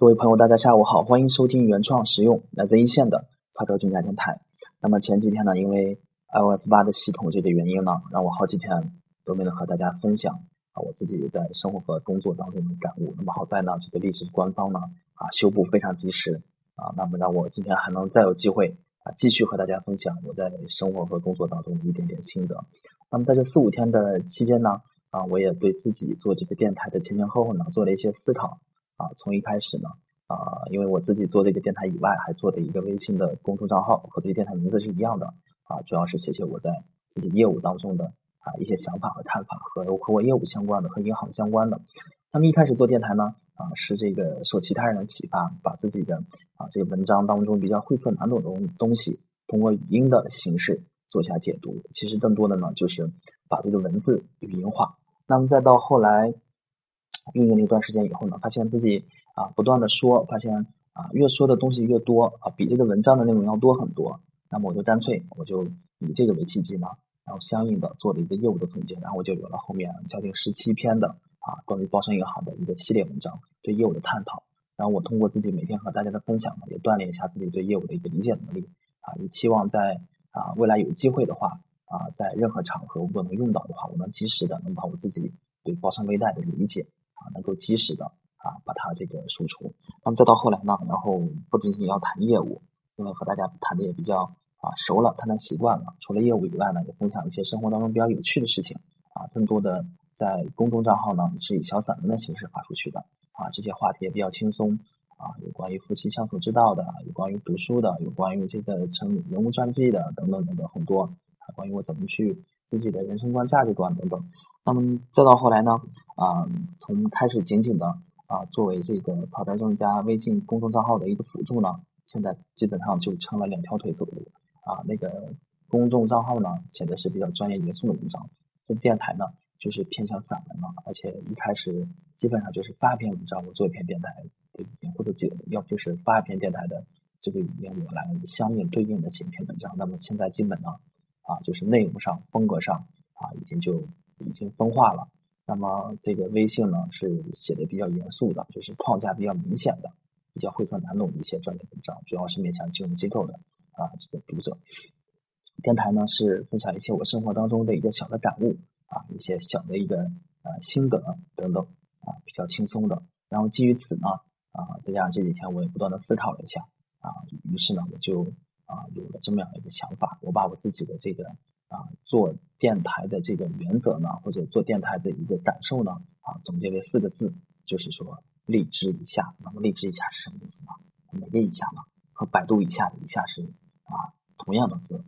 各位朋友，大家下午好，欢迎收听原创实用来自一线的曹操军家电台。那么前几天呢，因为 iOS 八的系统这个原因呢，让我好几天都没能和大家分享啊我自己在生活和工作当中的感悟。那么好在呢，这个历史官方呢啊修补非常及时啊，那么让我今天还能再有机会啊继续和大家分享我在生活和工作当中的一点点心得。那么在这四五天的期间呢，啊我也对自己做这个电台的前前后后呢做了一些思考。啊，从一开始呢，啊，因为我自己做这个电台以外，还做的一个微信的公众账号，和这个电台名字是一样的，啊，主要是写写我在自己业务当中的啊一些想法和看法，和和我业务相关的，和银行相关的。那么一开始做电台呢，啊，是这个受其他人的启发，把自己的啊这个文章当中比较晦涩难懂的东西，通过语音的形式做下解读。其实更多的呢，就是把这个文字语音化。那么再到后来。运营了一段时间以后呢，发现自己啊不断的说，发现啊越说的东西越多啊，比这个文章的内容要多很多。那么我就干脆我就以这个为契机呢，然后相应的做了一个业务的总结，然后我就有了后面将近十七篇的啊关于包商银行的一个系列文章，对业务的探讨。然后我通过自己每天和大家的分享呢，也锻炼一下自己对业务的一个理解能力啊，也期望在啊未来有机会的话啊，在任何场合如果能用到的话，我能及时的能把我自己对包商微贷的理解。啊，能够及时的啊把它这个输出，那么再到后来呢，然后不仅仅要谈业务，因为和大家谈的也比较啊熟了，谈谈习惯了。除了业务以外呢，也分享一些生活当中比较有趣的事情啊，更多的在公众账号呢是以小散文的形式发出去的啊，这些话题也比较轻松啊，有关于夫妻相处之道的，有关于读书的，有关于这个成人物传记的等等等等很多，啊，关于我怎么去。自己的人生观、价值观等等，那么再到后来呢，啊，从开始仅仅的啊作为这个草根专家微信公众账号的一个辅助呢，现在基本上就成了两条腿走路啊。那个公众账号呢写的是比较专业严肃的文章，这电台呢就是偏向散文了，而且一开始基本上就是发一篇文章，我做一篇电台的语言，或者几要不就是发一篇电台的这个语言，我来相应对应的写一篇文章。那么现在基本呢。啊，就是内容上、风格上啊，已经就已经分化了。那么这个微信呢，是写的比较严肃的，就是框架比较明显的、比较晦涩难懂的一些专业文章，主要是面向金融机构的啊这个读者。电台呢是分享一些我生活当中的一个小的感悟啊，一些小的一个呃心得等等啊，比较轻松的。然后基于此呢啊，再加上这几天我也不断的思考了一下啊，于是呢我就。这么样一个想法，我把我自己的这个啊做电台的这个原则呢，或者做电台的一个感受呢，啊总结为四个字，就是说“励志一下”。那么“励志一下”是什么意思呢？哪个一下呢？和百度一下的一下是啊同样的字。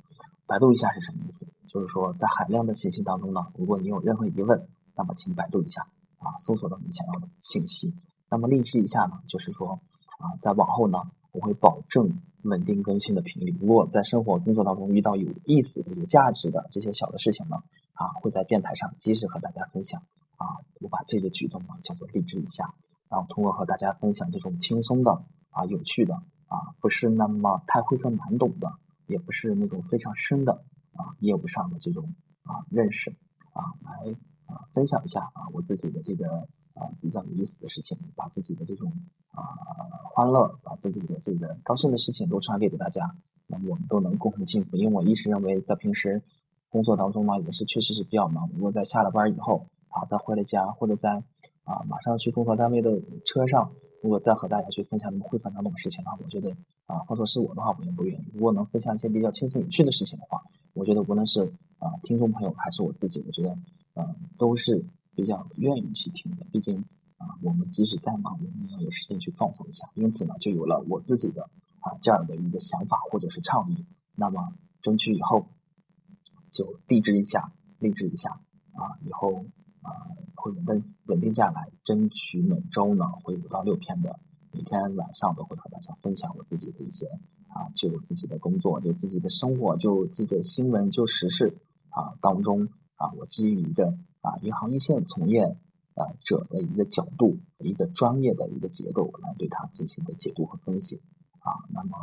百度一下是什么意思？就是说在海量的信息当中呢，如果你有任何疑问，那么请百度一下啊，搜索到你想要的信息。那么“励志一下”呢，就是说啊，在往后呢，我会保证。稳定更新的频率。如果在生活工作当中遇到有意思的、有价值的这些小的事情呢，啊，会在电台上及时和大家分享。啊，我把这个举动呢叫做励志一下，然后通过和大家分享这种轻松的、啊有趣的、啊不是那么太晦涩难懂的，也不是那种非常深的啊业务上的这种啊认识，啊来啊分享一下啊我自己的这个啊比较有意思的事情，把自己的这种啊。欢乐，把自己的这个高兴的事情都传递给大家，那我们都能共同进步。因为我一直认为，在平时工作当中呢，也是确实是比较忙。如果在下了班以后啊，再回了家，或者在啊马上去工作单位的车上，如果再和大家去分享那么晦涩难懂的事情的话，我觉得啊，换作是我的话，我也不愿意。如果能分享一些比较轻松有趣的事情的话，我觉得无论是啊听众朋友还是我自己，我觉得嗯都是比较愿意去听的。毕竟。我们即使再忙，我们也要有时间去放松一下。因此呢，就有了我自己的啊这样的一个想法或者是倡议。那么争取以后就励志一下，励志一下啊，以后啊会稳定稳定下来。争取每周呢会五到六篇的，每天晚上都会和大家分享我自己的一些啊，就自己的工作，就自己的生活，就这个新闻，就时事啊当中啊，我基于一个啊银行一线从业。者的一个角度，一个专业的一个结构来对它进行的解读和分析啊。那么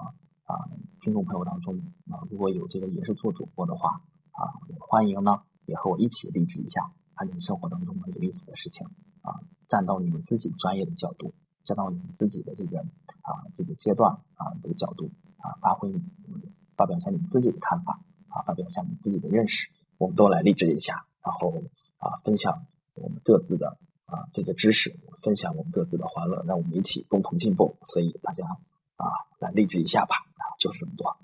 啊，听众朋友当中啊，如果有这个也是做主播的话啊，欢迎呢也和我一起励志一下，把你们生活当中的有意思的事情啊，站到你们自己专业的角度站到你们自己的这个啊这个阶段啊这个角度啊，发挥你发表一下你们自己的看法啊，发表一下你们自己的认识，我们都来励志一下，然后啊分享我们各自的啊这个知识，分享我们各自的欢乐，让我们一起共同进步。所以大家啊来励志一下吧啊，就是这么多。